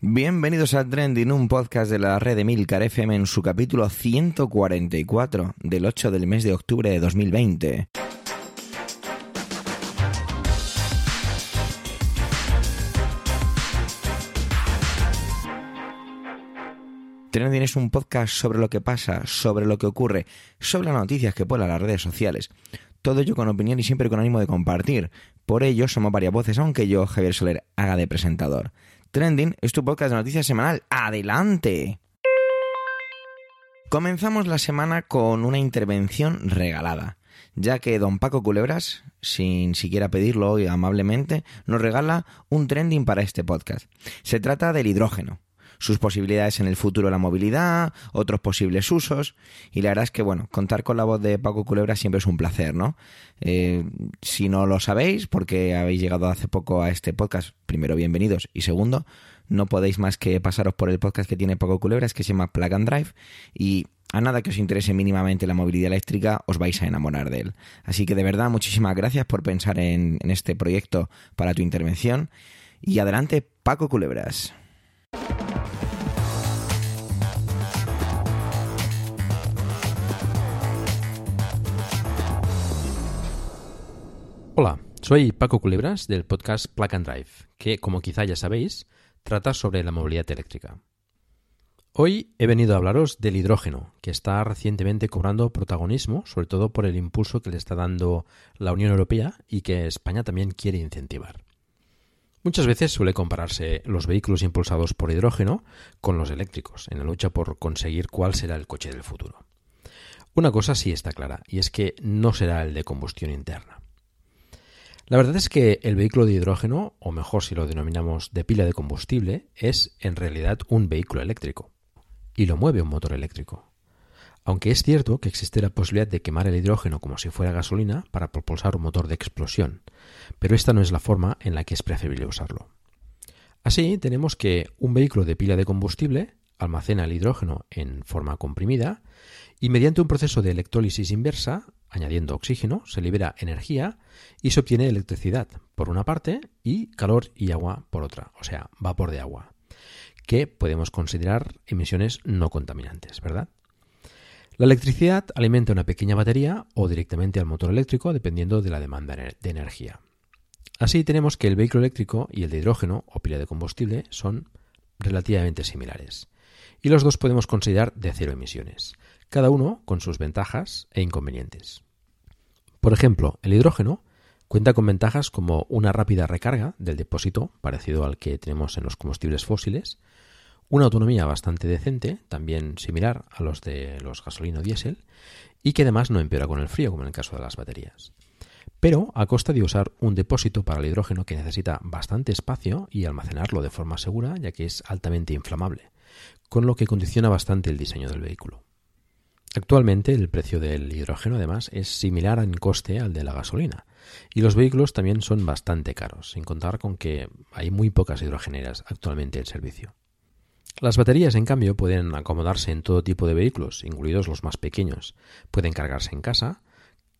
Bienvenidos a Trending, un podcast de la red de Milcar FM en su capítulo 144 del 8 del mes de octubre de 2020. Trending es un podcast sobre lo que pasa, sobre lo que ocurre, sobre las noticias que ponen las redes sociales. Todo ello con opinión y siempre con ánimo de compartir. Por ello somos varias voces, aunque yo, Javier Soler, haga de presentador. Trending es tu podcast de noticias semanal. ¡Adelante! Comenzamos la semana con una intervención regalada, ya que don Paco Culebras, sin siquiera pedirlo hoy amablemente, nos regala un trending para este podcast. Se trata del hidrógeno, sus posibilidades en el futuro de la movilidad, otros posibles usos. Y la verdad es que, bueno, contar con la voz de Paco Culebra siempre es un placer, ¿no? Eh, si no lo sabéis, porque habéis llegado hace poco a este podcast, primero, bienvenidos. Y segundo, no podéis más que pasaros por el podcast que tiene Paco Culebra, que se llama Plug and Drive. Y a nada que os interese mínimamente la movilidad eléctrica, os vais a enamorar de él. Así que de verdad, muchísimas gracias por pensar en, en este proyecto para tu intervención. Y adelante, Paco Culebras. Hola, soy Paco Culebras del podcast Plug and Drive, que, como quizá ya sabéis, trata sobre la movilidad eléctrica. Hoy he venido a hablaros del hidrógeno, que está recientemente cobrando protagonismo, sobre todo por el impulso que le está dando la Unión Europea y que España también quiere incentivar. Muchas veces suele compararse los vehículos impulsados por hidrógeno con los eléctricos, en la lucha por conseguir cuál será el coche del futuro. Una cosa sí está clara, y es que no será el de combustión interna. La verdad es que el vehículo de hidrógeno, o mejor si lo denominamos de pila de combustible, es en realidad un vehículo eléctrico. Y lo mueve un motor eléctrico. Aunque es cierto que existe la posibilidad de quemar el hidrógeno como si fuera gasolina para propulsar un motor de explosión, pero esta no es la forma en la que es preferible usarlo. Así tenemos que un vehículo de pila de combustible almacena el hidrógeno en forma comprimida y mediante un proceso de electrólisis inversa añadiendo oxígeno, se libera energía y se obtiene electricidad por una parte y calor y agua por otra, o sea, vapor de agua, que podemos considerar emisiones no contaminantes, ¿verdad? La electricidad alimenta una pequeña batería o directamente al motor eléctrico dependiendo de la demanda de energía. Así tenemos que el vehículo eléctrico y el de hidrógeno o pila de combustible son relativamente similares. Y los dos podemos considerar de cero emisiones, cada uno con sus ventajas e inconvenientes. Por ejemplo, el hidrógeno cuenta con ventajas como una rápida recarga del depósito, parecido al que tenemos en los combustibles fósiles, una autonomía bastante decente, también similar a los de los gasolina o diésel, y que además no empeora con el frío, como en el caso de las baterías. Pero a costa de usar un depósito para el hidrógeno que necesita bastante espacio y almacenarlo de forma segura, ya que es altamente inflamable, con lo que condiciona bastante el diseño del vehículo. Actualmente el precio del hidrógeno además es similar en coste al de la gasolina y los vehículos también son bastante caros, sin contar con que hay muy pocas hidrogeneras actualmente en servicio. Las baterías, en cambio, pueden acomodarse en todo tipo de vehículos, incluidos los más pequeños. Pueden cargarse en casa,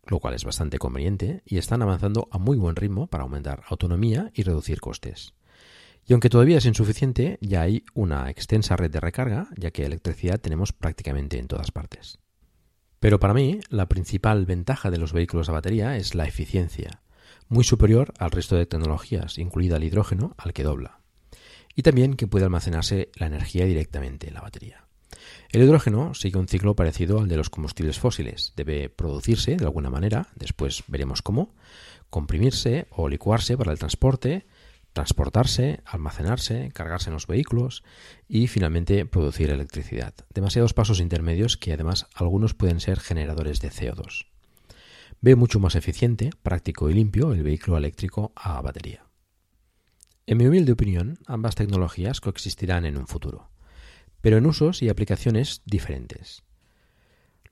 lo cual es bastante conveniente, y están avanzando a muy buen ritmo para aumentar autonomía y reducir costes. Y aunque todavía es insuficiente, ya hay una extensa red de recarga, ya que electricidad tenemos prácticamente en todas partes. Pero para mí, la principal ventaja de los vehículos a batería es la eficiencia, muy superior al resto de tecnologías, incluida el hidrógeno, al que dobla. Y también que puede almacenarse la energía directamente en la batería. El hidrógeno sigue un ciclo parecido al de los combustibles fósiles. Debe producirse de alguna manera, después veremos cómo, comprimirse o licuarse para el transporte, transportarse, almacenarse, cargarse en los vehículos y finalmente producir electricidad. Demasiados pasos intermedios que además algunos pueden ser generadores de CO2. Ve mucho más eficiente, práctico y limpio el vehículo eléctrico a batería. En mi humilde opinión, ambas tecnologías coexistirán en un futuro, pero en usos y aplicaciones diferentes.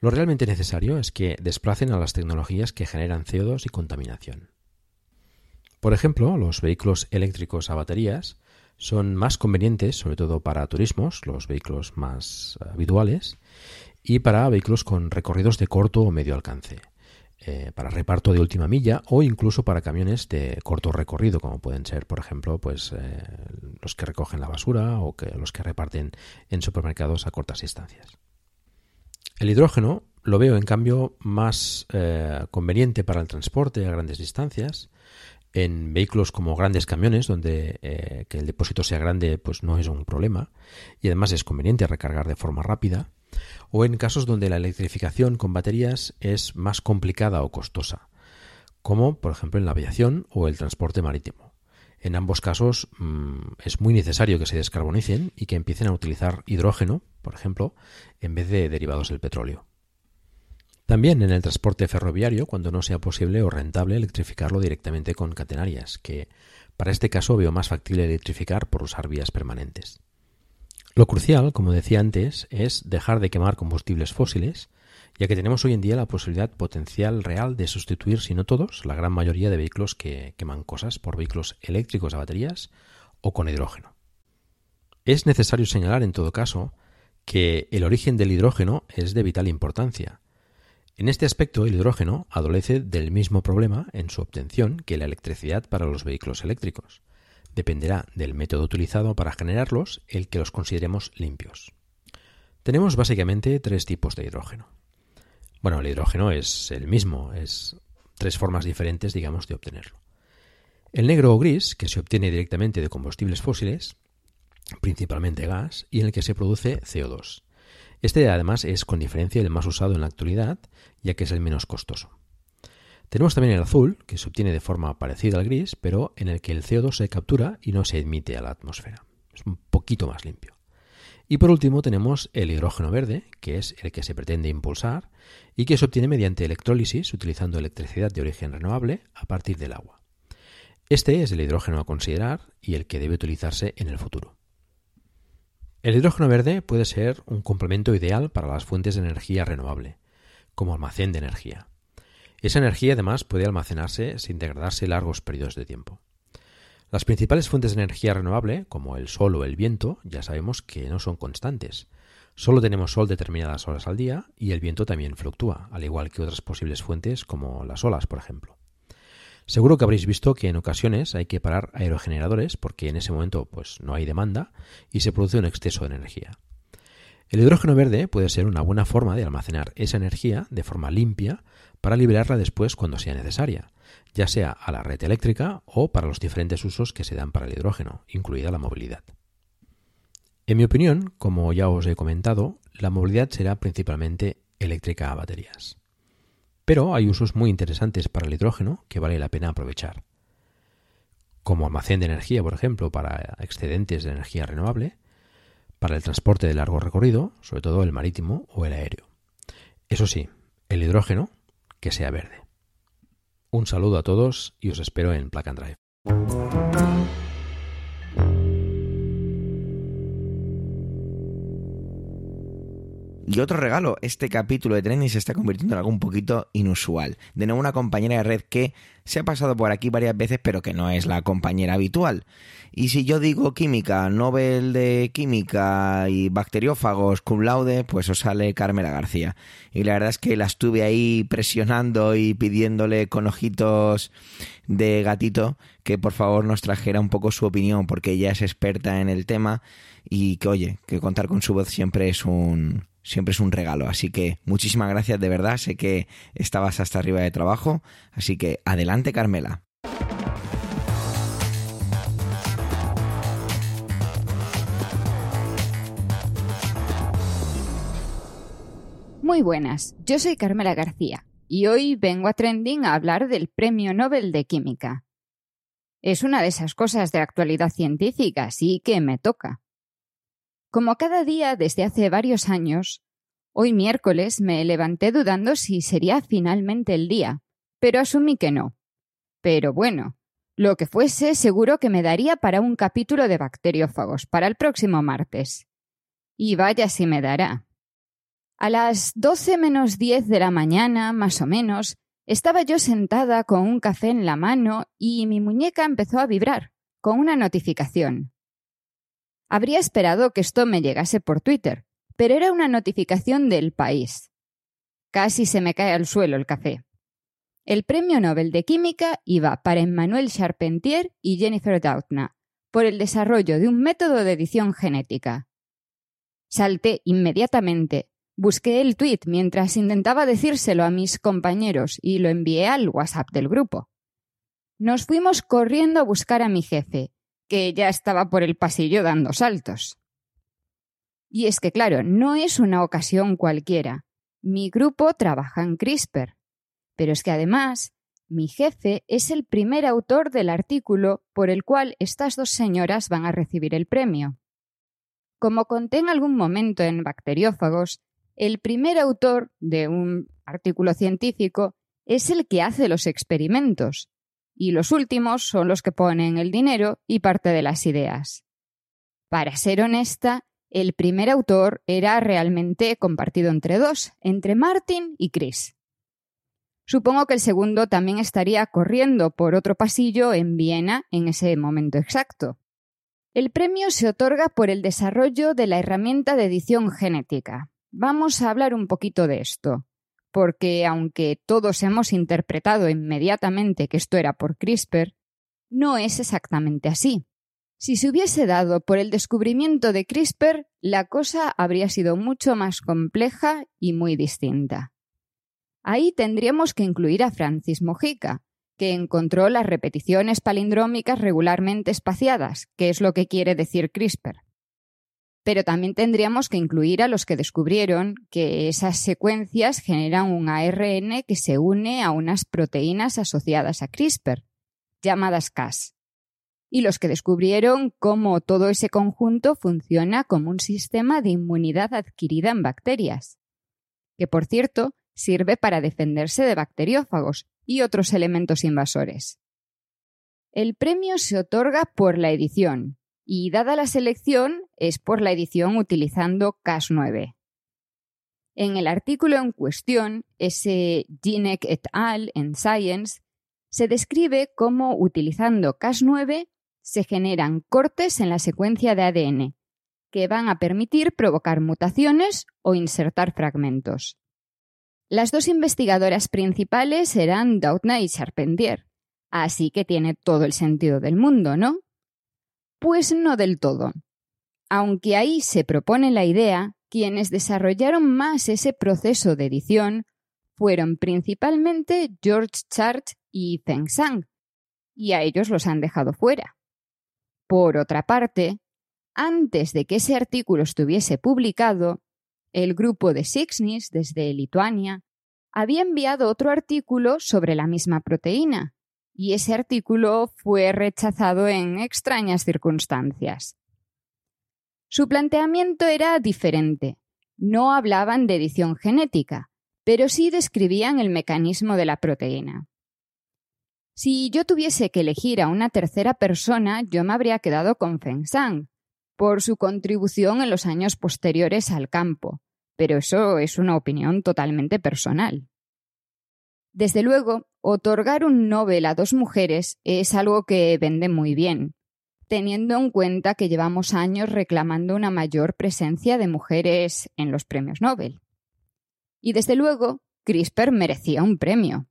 Lo realmente necesario es que desplacen a las tecnologías que generan CO2 y contaminación. Por ejemplo, los vehículos eléctricos a baterías son más convenientes, sobre todo para turismos, los vehículos más habituales, y para vehículos con recorridos de corto o medio alcance. eh, para reparto de última milla o incluso para camiones de corto recorrido, como pueden ser, por ejemplo, pues eh, los que recogen la basura o los que reparten en supermercados a cortas distancias. El hidrógeno lo veo, en cambio, más eh, conveniente para el transporte a grandes distancias. En vehículos como grandes camiones, donde que el depósito sea grande, pues no es un problema. Y además es conveniente recargar de forma rápida o en casos donde la electrificación con baterías es más complicada o costosa, como por ejemplo en la aviación o el transporte marítimo. En ambos casos mm, es muy necesario que se descarbonicen y que empiecen a utilizar hidrógeno, por ejemplo, en vez de derivados del petróleo. También en el transporte ferroviario, cuando no sea posible o rentable electrificarlo directamente con catenarias, que para este caso veo más factible electrificar por usar vías permanentes. Lo crucial, como decía antes, es dejar de quemar combustibles fósiles, ya que tenemos hoy en día la posibilidad potencial real de sustituir, si no todos, la gran mayoría de vehículos que queman cosas por vehículos eléctricos a baterías o con hidrógeno. Es necesario señalar, en todo caso, que el origen del hidrógeno es de vital importancia. En este aspecto, el hidrógeno adolece del mismo problema en su obtención que la electricidad para los vehículos eléctricos dependerá del método utilizado para generarlos el que los consideremos limpios. Tenemos básicamente tres tipos de hidrógeno. Bueno, el hidrógeno es el mismo, es tres formas diferentes, digamos, de obtenerlo. El negro o gris, que se obtiene directamente de combustibles fósiles, principalmente gas, y en el que se produce CO2. Este además es con diferencia el más usado en la actualidad, ya que es el menos costoso. Tenemos también el azul, que se obtiene de forma parecida al gris, pero en el que el CO2 se captura y no se emite a la atmósfera. Es un poquito más limpio. Y por último tenemos el hidrógeno verde, que es el que se pretende impulsar y que se obtiene mediante electrólisis utilizando electricidad de origen renovable a partir del agua. Este es el hidrógeno a considerar y el que debe utilizarse en el futuro. El hidrógeno verde puede ser un complemento ideal para las fuentes de energía renovable, como almacén de energía. Esa energía además puede almacenarse sin degradarse largos periodos de tiempo. Las principales fuentes de energía renovable, como el sol o el viento, ya sabemos que no son constantes. Solo tenemos sol determinadas horas al día y el viento también fluctúa, al igual que otras posibles fuentes como las olas, por ejemplo. Seguro que habréis visto que en ocasiones hay que parar aerogeneradores porque en ese momento pues no hay demanda y se produce un exceso de energía. El hidrógeno verde puede ser una buena forma de almacenar esa energía de forma limpia para liberarla después cuando sea necesaria, ya sea a la red eléctrica o para los diferentes usos que se dan para el hidrógeno, incluida la movilidad. En mi opinión, como ya os he comentado, la movilidad será principalmente eléctrica a baterías. Pero hay usos muy interesantes para el hidrógeno que vale la pena aprovechar. Como almacén de energía, por ejemplo, para excedentes de energía renovable, para el transporte de largo recorrido, sobre todo el marítimo o el aéreo. Eso sí, el hidrógeno que sea verde. Un saludo a todos y os espero en Plug Drive. Y otro regalo, este capítulo de Trending se está convirtiendo en algo un poquito inusual. De nuevo una compañera de red que se ha pasado por aquí varias veces, pero que no es la compañera habitual. Y si yo digo química, Nobel de química y bacteriófagos cum laude, pues os sale Carmela García. Y la verdad es que la estuve ahí presionando y pidiéndole con ojitos de gatito que por favor nos trajera un poco su opinión, porque ella es experta en el tema y que oye, que contar con su voz siempre es un siempre es un regalo. Así que muchísimas gracias de verdad. Sé que estabas hasta arriba de trabajo. Así que adelante, Carmela. Muy buenas, yo soy Carmela García y hoy vengo a Trending a hablar del Premio Nobel de Química. Es una de esas cosas de actualidad científica, sí que me toca. Como cada día desde hace varios años, hoy miércoles me levanté dudando si sería finalmente el día, pero asumí que no. Pero bueno, lo que fuese seguro que me daría para un capítulo de bacteriófagos para el próximo martes. Y vaya si me dará. A las doce menos diez de la mañana, más o menos, estaba yo sentada con un café en la mano y mi muñeca empezó a vibrar, con una notificación. Habría esperado que esto me llegase por Twitter, pero era una notificación del país. Casi se me cae al suelo el café. El premio Nobel de Química iba para Emmanuel Charpentier y Jennifer Doudna por el desarrollo de un método de edición genética. Salté inmediatamente, busqué el tweet mientras intentaba decírselo a mis compañeros y lo envié al WhatsApp del grupo. Nos fuimos corriendo a buscar a mi jefe, que ya estaba por el pasillo dando saltos. Y es que, claro, no es una ocasión cualquiera. Mi grupo trabaja en CRISPR. Pero es que además, mi jefe es el primer autor del artículo por el cual estas dos señoras van a recibir el premio. Como conté en algún momento en Bacteriófagos, el primer autor de un artículo científico es el que hace los experimentos, y los últimos son los que ponen el dinero y parte de las ideas. Para ser honesta, el primer autor era realmente compartido entre dos, entre Martin y Chris. Supongo que el segundo también estaría corriendo por otro pasillo en Viena en ese momento exacto. El premio se otorga por el desarrollo de la herramienta de edición genética. Vamos a hablar un poquito de esto, porque aunque todos hemos interpretado inmediatamente que esto era por CRISPR, no es exactamente así. Si se hubiese dado por el descubrimiento de CRISPR, la cosa habría sido mucho más compleja y muy distinta. Ahí tendríamos que incluir a Francis Mojica, que encontró las repeticiones palindrómicas regularmente espaciadas, que es lo que quiere decir CRISPR. Pero también tendríamos que incluir a los que descubrieron que esas secuencias generan un ARN que se une a unas proteínas asociadas a CRISPR, llamadas Cas. Y los que descubrieron cómo todo ese conjunto funciona como un sistema de inmunidad adquirida en bacterias. Que, por cierto, Sirve para defenderse de bacteriófagos y otros elementos invasores. El premio se otorga por la edición, y dada la selección es por la edición utilizando Cas9. En el artículo en cuestión, ese Ginek et al. en Science, se describe cómo utilizando Cas9 se generan cortes en la secuencia de ADN, que van a permitir provocar mutaciones o insertar fragmentos. Las dos investigadoras principales eran Doudna y Charpentier, así que tiene todo el sentido del mundo, ¿no? Pues no del todo. Aunque ahí se propone la idea, quienes desarrollaron más ese proceso de edición fueron principalmente George Church y Feng Sang, y a ellos los han dejado fuera. Por otra parte, antes de que ese artículo estuviese publicado, el grupo de Sixnis, desde Lituania, había enviado otro artículo sobre la misma proteína, y ese artículo fue rechazado en extrañas circunstancias. Su planteamiento era diferente. No hablaban de edición genética, pero sí describían el mecanismo de la proteína. Si yo tuviese que elegir a una tercera persona, yo me habría quedado con Feng Sang, por su contribución en los años posteriores al campo, pero eso es una opinión totalmente personal. Desde luego, otorgar un Nobel a dos mujeres es algo que vende muy bien, teniendo en cuenta que llevamos años reclamando una mayor presencia de mujeres en los premios Nobel. Y desde luego, CRISPR merecía un premio.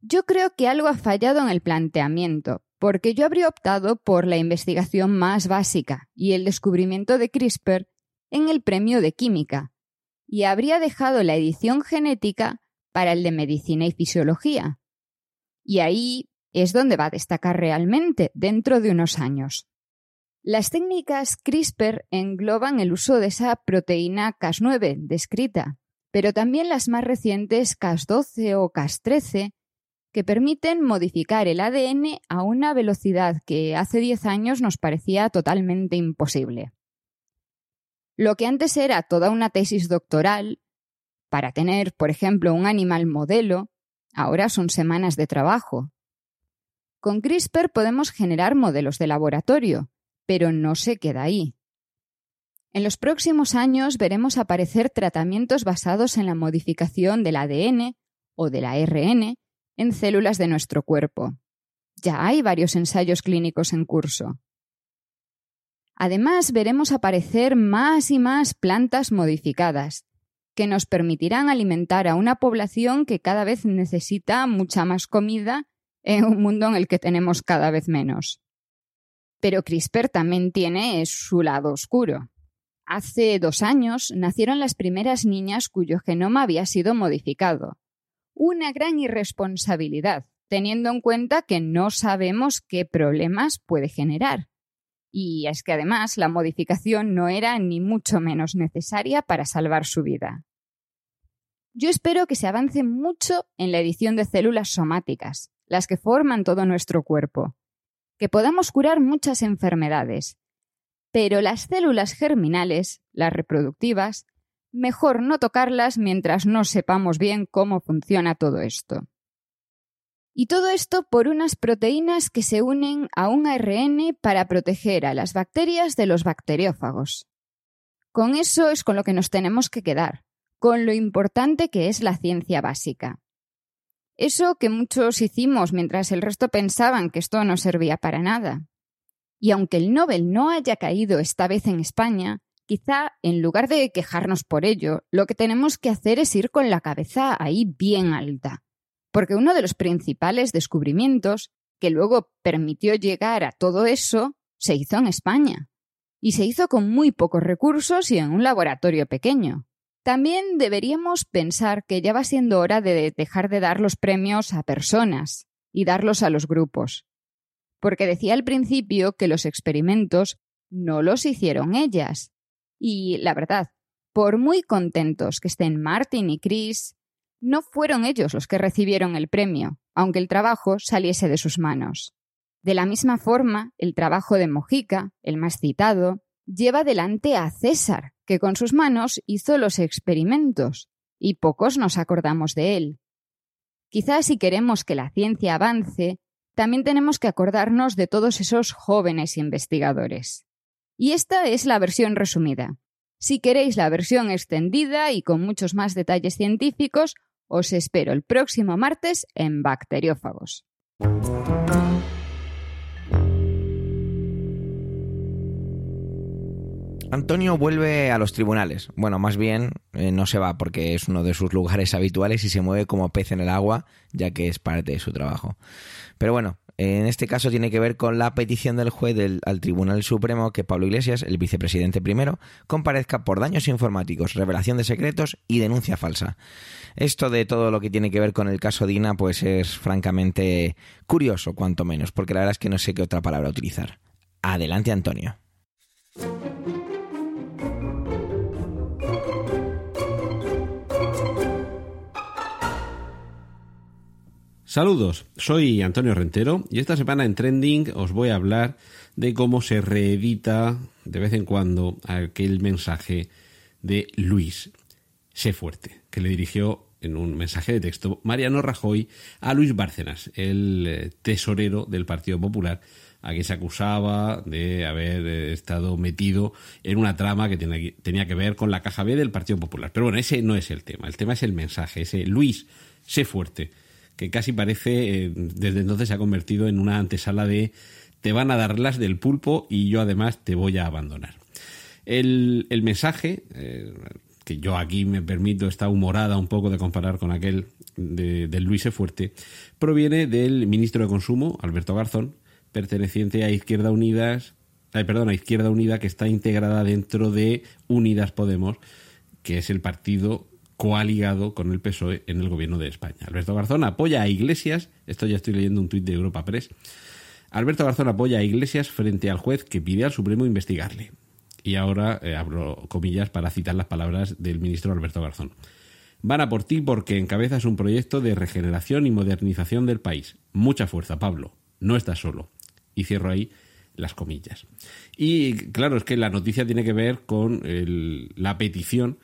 Yo creo que algo ha fallado en el planteamiento, porque yo habría optado por la investigación más básica y el descubrimiento de CRISPR en el premio de química, y habría dejado la edición genética para el de medicina y fisiología. Y ahí es donde va a destacar realmente dentro de unos años. Las técnicas CRISPR engloban el uso de esa proteína Cas9 descrita, pero también las más recientes Cas12 o Cas13 que permiten modificar el ADN a una velocidad que hace 10 años nos parecía totalmente imposible. Lo que antes era toda una tesis doctoral, para tener, por ejemplo, un animal modelo, ahora son semanas de trabajo. Con CRISPR podemos generar modelos de laboratorio, pero no se queda ahí. En los próximos años veremos aparecer tratamientos basados en la modificación del ADN o del ARN en células de nuestro cuerpo. Ya hay varios ensayos clínicos en curso. Además, veremos aparecer más y más plantas modificadas, que nos permitirán alimentar a una población que cada vez necesita mucha más comida en un mundo en el que tenemos cada vez menos. Pero CRISPR también tiene su lado oscuro. Hace dos años nacieron las primeras niñas cuyo genoma había sido modificado. Una gran irresponsabilidad, teniendo en cuenta que no sabemos qué problemas puede generar. Y es que además la modificación no era ni mucho menos necesaria para salvar su vida. Yo espero que se avance mucho en la edición de células somáticas, las que forman todo nuestro cuerpo, que podamos curar muchas enfermedades. Pero las células germinales, las reproductivas, mejor no tocarlas mientras no sepamos bien cómo funciona todo esto. Y todo esto por unas proteínas que se unen a un ARN para proteger a las bacterias de los bacteriófagos. Con eso es con lo que nos tenemos que quedar, con lo importante que es la ciencia básica. Eso que muchos hicimos mientras el resto pensaban que esto no servía para nada. Y aunque el Nobel no haya caído esta vez en España, quizá en lugar de quejarnos por ello, lo que tenemos que hacer es ir con la cabeza ahí bien alta porque uno de los principales descubrimientos que luego permitió llegar a todo eso se hizo en España. Y se hizo con muy pocos recursos y en un laboratorio pequeño. También deberíamos pensar que ya va siendo hora de dejar de dar los premios a personas y darlos a los grupos. Porque decía al principio que los experimentos no los hicieron ellas. Y la verdad, por muy contentos que estén Martin y Chris, no fueron ellos los que recibieron el premio, aunque el trabajo saliese de sus manos. De la misma forma, el trabajo de Mojica, el más citado, lleva delante a César, que con sus manos hizo los experimentos, y pocos nos acordamos de él. Quizás si queremos que la ciencia avance, también tenemos que acordarnos de todos esos jóvenes investigadores. Y esta es la versión resumida. Si queréis la versión extendida y con muchos más detalles científicos, os espero el próximo martes en Bacteriófagos. Antonio vuelve a los tribunales. Bueno, más bien eh, no se va porque es uno de sus lugares habituales y se mueve como pez en el agua, ya que es parte de su trabajo. Pero bueno, en este caso tiene que ver con la petición del juez al Tribunal Supremo que Pablo Iglesias, el vicepresidente primero, comparezca por daños informáticos, revelación de secretos y denuncia falsa. Esto de todo lo que tiene que ver con el caso Dina, pues es francamente curioso, cuanto menos, porque la verdad es que no sé qué otra palabra utilizar. Adelante, Antonio. Saludos, soy Antonio Rentero y esta semana en Trending os voy a hablar de cómo se reedita de vez en cuando aquel mensaje de Luis, sé fuerte, que le dirigió en un mensaje de texto Mariano Rajoy a Luis Bárcenas, el eh, tesorero del Partido Popular, a quien se acusaba de haber eh, estado metido en una trama que tenía que ver con la caja B del Partido Popular. Pero bueno, ese no es el tema, el tema es el mensaje, ese Luis, sé fuerte que casi parece, eh, desde entonces se ha convertido en una antesala de te van a dar las del pulpo y yo además te voy a abandonar. El, mensaje, eh, que yo aquí me permito esta humorada un poco de comparar con aquel de, del Luis e. Fuerte, proviene del ministro de Consumo, Alberto Garzón, perteneciente a Izquierda Unidas, perdón, a Izquierda Unida, que está integrada dentro de Unidas Podemos, que es el partido coaligado con el PSOE en el gobierno de España. Alberto Garzón apoya a Iglesias, esto ya estoy leyendo un tuit de Europa Press, Alberto Garzón apoya a Iglesias frente al juez que pide al Supremo investigarle. Y ahora eh, abro comillas para citar las palabras del ministro Alberto Garzón. Van a por ti porque encabezas un proyecto de regeneración y modernización del país. Mucha fuerza, Pablo. No estás solo. Y cierro ahí las comillas. Y claro, es que la noticia tiene que ver con la petición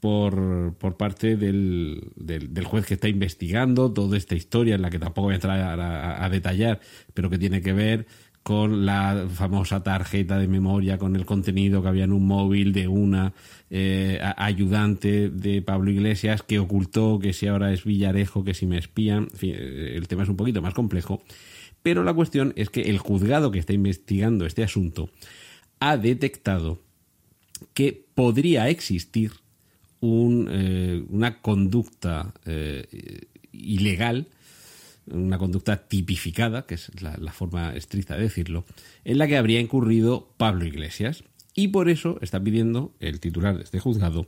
por, por parte del, del, juez que está investigando toda esta historia en la que tampoco voy a entrar a, detallar, pero que tiene que ver con la famosa tarjeta de memoria, con el contenido que había en un móvil de una eh, ayudante de Pablo Iglesias que ocultó que si ahora es Villarejo, que si me espían. Eh, el tema es un poquito más complejo. Pero la cuestión es que el juzgado que está investigando este asunto ha detectado que podría existir un, una conducta ilegal, una conducta tipificada, que es la, la, forma estricta de decirlo, en la que habría incurrido Pablo Iglesias. Y por eso está pidiendo el titular de este juzgado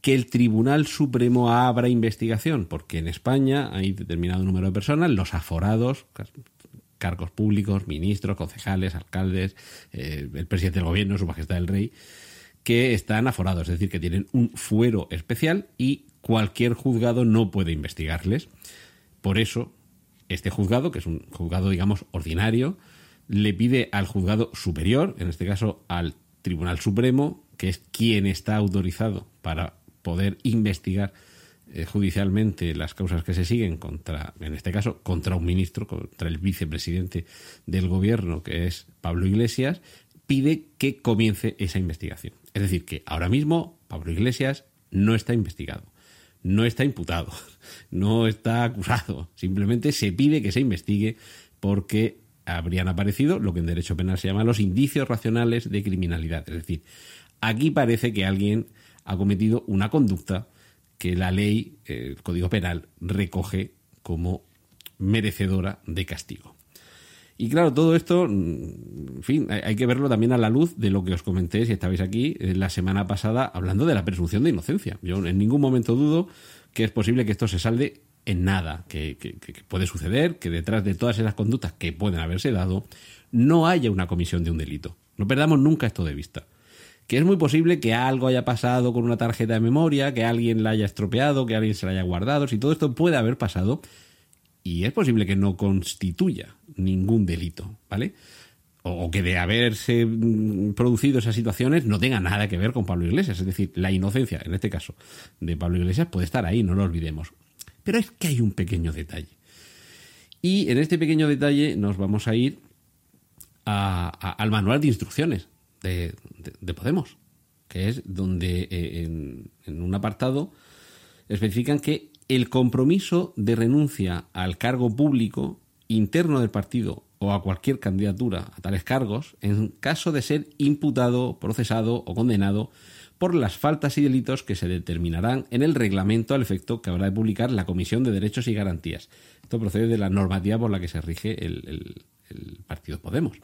que el Tribunal Supremo abra investigación, porque en España hay determinado número de personas, los aforados, cargos públicos, ministros, concejales, alcaldes, eh, el presidente del gobierno, su majestad el rey, que están aforados, es decir, que tienen un fuero especial y cualquier juzgado no puede investigarles. Por eso, este juzgado, que es un juzgado, digamos, ordinario, le pide al juzgado superior, en este caso al Tribunal Supremo, que es quien está autorizado para poder investigar eh, judicialmente las causas que se siguen contra, en este caso, contra un ministro, contra el vicepresidente del gobierno, que es Pablo Iglesias, pide que comience esa investigación. Es decir, que ahora mismo Pablo Iglesias no está investigado, no está imputado, no está acusado, simplemente se pide que se investigue porque habrían aparecido lo que en derecho penal se llama los indicios racionales de criminalidad. Es decir, aquí parece que alguien ha cometido una conducta que la ley, el Código Penal, recoge como merecedora de castigo. Y claro, todo esto, en fin, hay que verlo también a la luz de lo que os comenté, si estabais aquí, eh, la semana pasada, hablando de la presunción de inocencia. Yo en ningún momento dudo que es posible que esto se salde en nada, que, que, puede suceder, que detrás de todas esas conductas que pueden haberse dado, no haya una comisión de un delito. No perdamos nunca esto de vista que es muy posible que algo haya pasado con una tarjeta de memoria, que alguien la haya estropeado, que alguien se la haya guardado, si todo esto puede haber pasado, y es posible que no constituya ningún delito, ¿vale? O que de haberse mm, producido esas situaciones no tenga nada que ver con Pablo Iglesias, es decir, la inocencia, en este caso, de Pablo Iglesias puede estar ahí, no lo olvidemos. Pero es que hay un pequeño detalle. Y en este pequeño detalle nos vamos a ir al manual de instrucciones de, Podemos, que es donde eh, en, un apartado especifican que el compromiso de renuncia al cargo público interno del partido o a cualquier candidatura a tales cargos, en caso de ser imputado, procesado o condenado por las faltas y delitos que se determinarán en el reglamento al efecto que habrá de publicar la Comisión de Derechos y Garantías. Esto procede de la normativa por la que se rige el, el Partido Podemos,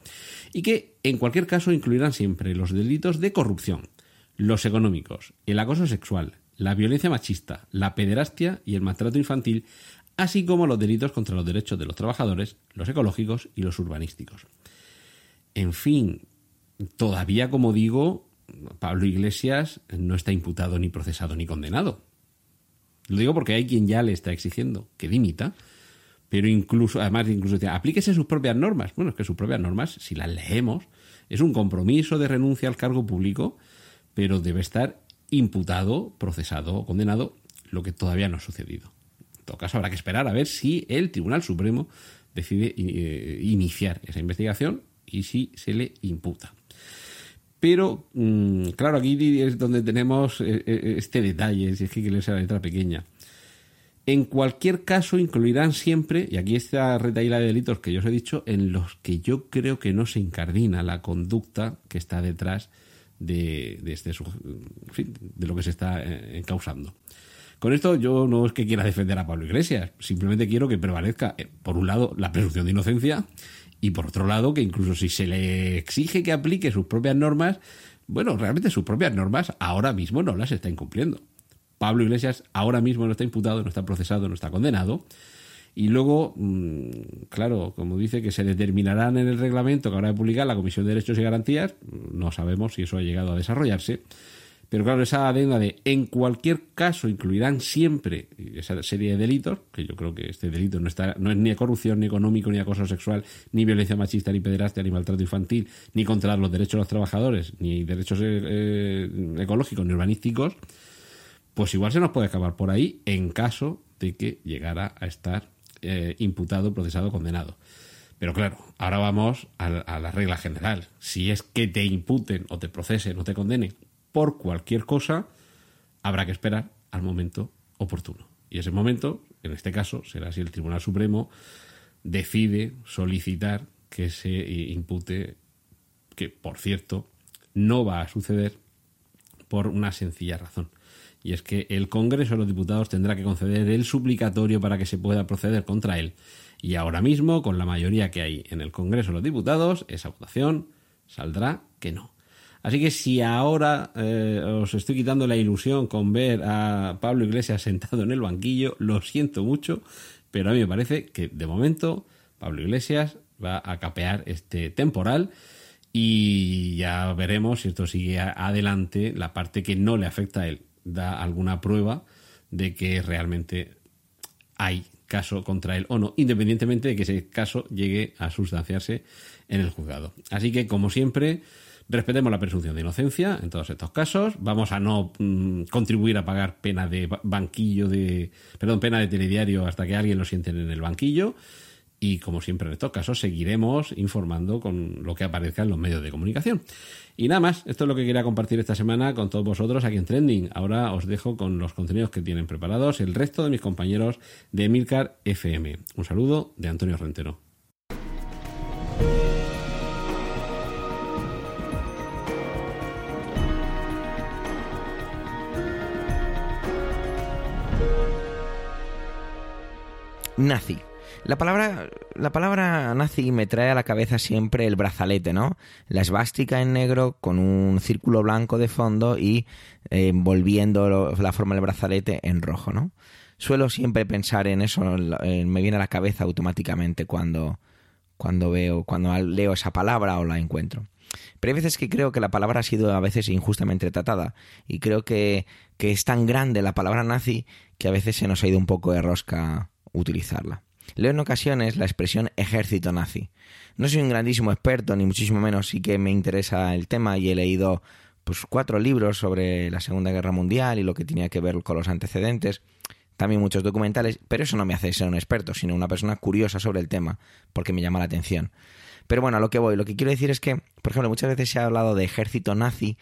y que en cualquier caso incluirán siempre los delitos de corrupción, los económicos, el acoso sexual, la violencia machista, la pederastia y el maltrato infantil, así como los delitos contra los derechos de los trabajadores, los ecológicos y los urbanísticos. En fin, todavía, como digo, Pablo Iglesias no está imputado ni procesado ni condenado. Lo digo porque hay quien ya le está exigiendo que dimita pero incluso, además, incluso aplíquese sus propias normas. Bueno, es que sus propias normas, si las leemos, es un compromiso de renuncia al cargo público, pero debe estar imputado, procesado o condenado, lo que todavía no ha sucedido. En todo caso, habrá que esperar a ver si el Tribunal Supremo decide eh, iniciar esa investigación y si se le imputa. Pero, mm, claro, aquí es donde tenemos eh, eh, este detalle, si es que quiere ser la letra pequeña. En cualquier caso, incluirán siempre, y aquí está retaíla de delitos que yo os he dicho, en los que yo creo que no se incardina la conducta que está detrás de, este, de lo que se está eh, causando. Con esto yo no es que quiera defender a Pablo Iglesias, simplemente quiero que prevalezca, eh, por un lado, la presunción de inocencia y por otro lado, que incluso si se le exige que aplique sus propias normas, bueno, realmente sus propias normas ahora mismo no las está incumpliendo. Pablo Iglesias ahora mismo no está imputado, no está procesado, no está condenado. Y luego, mm, claro, como dice que se determinarán en el reglamento que habrá de publicar la Comisión de Derechos y Garantías, no sabemos si eso ha llegado a desarrollarse. Pero claro, esa adenda de en cualquier caso incluirán siempre esa serie de delitos, que yo creo que este delito no, está, no es ni corrupción, ni económico, ni acoso sexual, ni violencia machista, ni pederastia, ni maltrato infantil, ni contra los derechos de los trabajadores, ni derechos eh, eh, ecológicos, ni urbanísticos, pues igual se nos puede acabar por ahí en caso de que llegara a estar eh, imputado, procesado, condenado. Pero claro, ahora vamos a, a, la regla general. Si es que te imputen o te procesen o te condenen por cualquier cosa, habrá que esperar al momento oportuno. Y ese momento, en este caso, será si el Tribunal Supremo decide solicitar que se impute, que por cierto, no va a suceder por una sencilla razón y es que el Congreso de los Diputados tendrá que conceder el suplicatorio para que se pueda proceder contra él. Y ahora mismo, con la mayoría que hay en el Congreso de los Diputados, esa votación saldrá que no. Así que si ahora eh, os estoy quitando la ilusión con ver a Pablo Iglesias sentado en el banquillo, lo siento mucho, pero a mí me parece que de momento Pablo Iglesias va a capear este temporal y ya veremos si esto sigue adelante, la parte que no le afecta a él da alguna prueba de que realmente hay caso contra él o no, independientemente de que ese caso llegue a sustanciarse en el juzgado. Así que, como siempre, respetemos la presunción de inocencia en todos estos casos. Vamos a no mm, contribuir a pagar pena de banquillo de, perdón, pena de telediario hasta que alguien lo siente en el banquillo. Y como siempre en estos casos, seguiremos informando con lo que aparezca en los medios de comunicación. Y nada más, esto es lo que quería compartir esta semana con todos vosotros aquí en Trending. Ahora os dejo con los contenidos que tienen preparados el resto de mis compañeros de Milcar FM. Un saludo de Antonio Rentero. Nazi. La palabra, la palabra nazi me trae a la cabeza siempre el brazalete, ¿no? La esvástica en negro con un círculo blanco de fondo y eh, envolviendo la forma del brazalete en rojo, ¿no? Suelo siempre pensar en eso, me viene a la cabeza automáticamente cuando, cuando veo, cuando leo esa palabra o la encuentro. Pero hay veces que creo que la palabra ha sido a veces injustamente tratada y creo que, que es tan grande la palabra nazi que a veces se nos ha ido un poco de rosca utilizarla. Leo en ocasiones la expresión ejército nazi. No soy un grandísimo experto, ni muchísimo menos, sí que me interesa el tema y he leído pues cuatro libros sobre la Segunda Guerra Mundial y lo que tenía que ver con los antecedentes, también muchos documentales, pero eso no me hace ser un experto, sino una persona curiosa sobre el tema, porque me llama la atención. Pero bueno, a lo que voy, lo que quiero decir es que, por ejemplo, muchas veces se ha hablado de ejército nazi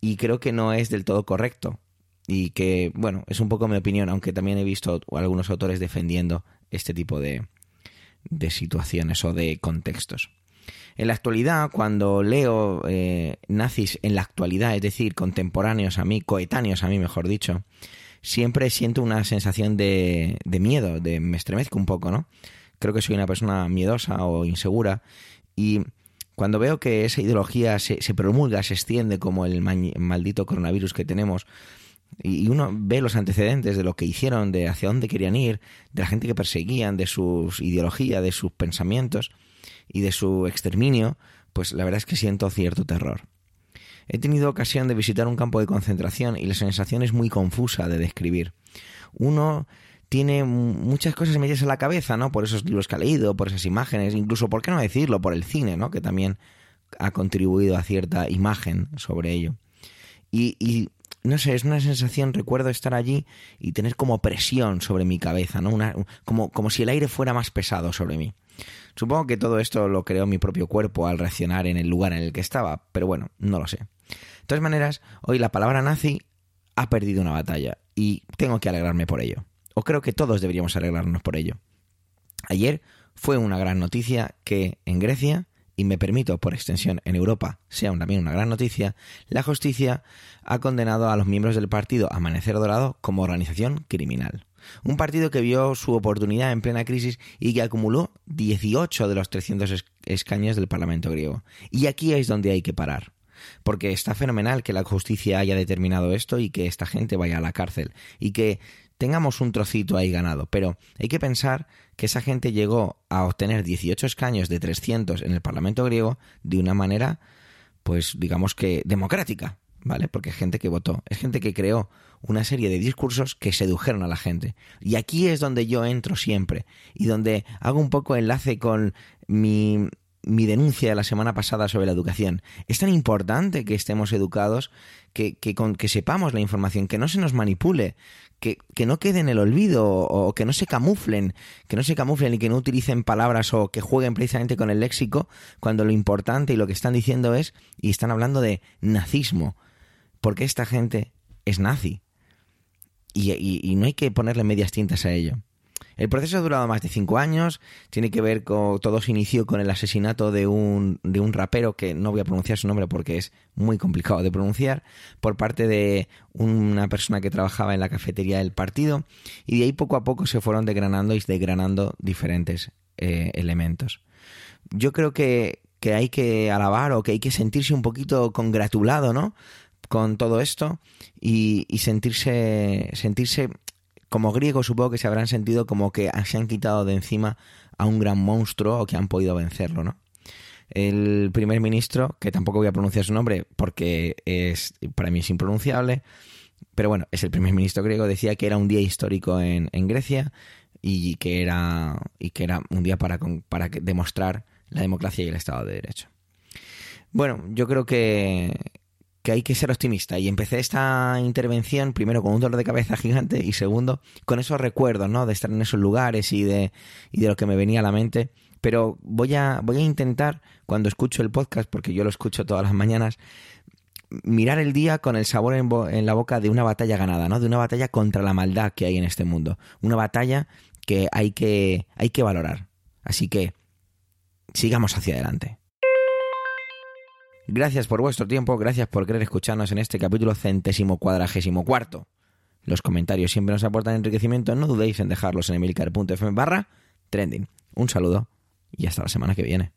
y creo que no es del todo correcto y que, bueno, es un poco mi opinión, aunque también he visto algunos autores defendiendo este tipo de, de situaciones o de contextos. En la actualidad, cuando leo eh, nazis en la actualidad, es decir, contemporáneos a mí, coetáneos a mí, mejor dicho, siempre siento una sensación de, de miedo, de me estremezco un poco, ¿no? Creo que soy una persona miedosa o insegura y cuando veo que esa ideología se, se promulga, se extiende como el maldito coronavirus que tenemos, y uno ve los antecedentes de lo que hicieron, de hacia dónde querían ir, de la gente que perseguían, de su ideología, de sus pensamientos y de su exterminio, pues la verdad es que siento cierto terror. He tenido ocasión de visitar un campo de concentración y la sensación es muy confusa de describir. Uno tiene muchas cosas metidas en la cabeza, ¿no? Por esos libros que ha leído, por esas imágenes, incluso, ¿por qué no decirlo? Por el cine, ¿no? Que también ha contribuido a cierta imagen sobre ello. Y no sé, es una sensación, recuerdo estar allí y tener como presión sobre mi cabeza, ¿no? Una, como, como si el aire fuera más pesado sobre mí. Supongo que todo esto lo creó mi propio cuerpo al reaccionar en el lugar en el que estaba, pero bueno, no lo sé. De todas maneras, hoy la palabra nazi ha perdido una batalla y tengo que alegrarme por ello. O creo que todos deberíamos alegrarnos por ello. Ayer fue una gran noticia que en Grecia y me permito por extensión en Europa sea también una gran noticia, la justicia ha condenado a los miembros del partido Amanecer Dorado como organización criminal. Un partido que vio su oportunidad en plena crisis y que acumuló 18 de los 300 escaños del Parlamento griego. Y aquí es donde hay que parar. Porque está fenomenal que la justicia haya determinado esto y que esta gente vaya a la cárcel. Y que tengamos un trocito ahí ganado, pero hay que pensar que esa gente llegó a obtener 18 escaños de 300 en el Parlamento griego de una manera, pues digamos que democrática, ¿vale? Porque es gente que votó, es gente que creó una serie de discursos que sedujeron a la gente. Y aquí es donde yo entro siempre y donde hago un poco enlace con mi, mi denuncia de la semana pasada sobre la educación. Es tan importante que estemos educados, que, que, con, que sepamos la información, que no se nos manipule, que, no quede en el olvido o que no se camuflen, que no se camuflen y que no utilicen palabras o que jueguen precisamente con el léxico cuando lo importante y lo que están diciendo es, y están hablando de nazismo, porque esta gente es nazi. Y, y no hay que ponerle medias tintas a ello. El proceso ha durado más de cinco años, tiene que ver con, todo se inició con el asesinato de un, de un rapero, que no voy a pronunciar su nombre porque es muy complicado de pronunciar, por parte de una persona que trabajaba en la cafetería del partido, y de ahí poco a poco se fueron desgranando y desgranando diferentes eh, elementos. Yo creo que, que hay que alabar o que hay que sentirse un poquito congratulado, ¿no? Con todo esto y, y sentirse, sentirse como griegos supongo que se habrán sentido como que se han quitado de encima a un gran monstruo o que han podido vencerlo, ¿no? El primer ministro, que tampoco voy a pronunciar su nombre porque es para mí es impronunciable, pero bueno, es el primer ministro griego, decía que era un día histórico en, en Grecia y que era, y que era un día para, para demostrar la democracia y el Estado de Derecho. Bueno, yo creo que, que hay que ser optimista. Y empecé esta intervención primero con un dolor de cabeza gigante y segundo con esos recuerdos, ¿no? De estar en esos lugares y de, de lo que me venía a la mente. Pero voy a, voy a intentar, cuando escucho el podcast, porque yo lo escucho todas las mañanas, mirar el día con el sabor en, en la boca de una batalla ganada, ¿no? De una batalla contra la maldad que hay en este mundo. Una batalla que hay que, hay que valorar. Así que sigamos hacia adelante. Gracias por vuestro tiempo, gracias por querer escucharnos en este capítulo centésimo cuadragésimo cuarto. Los comentarios siempre nos aportan enriquecimiento, no dudéis en dejarlos en emilcar.fm barra trending. Un saludo y hasta la semana que viene.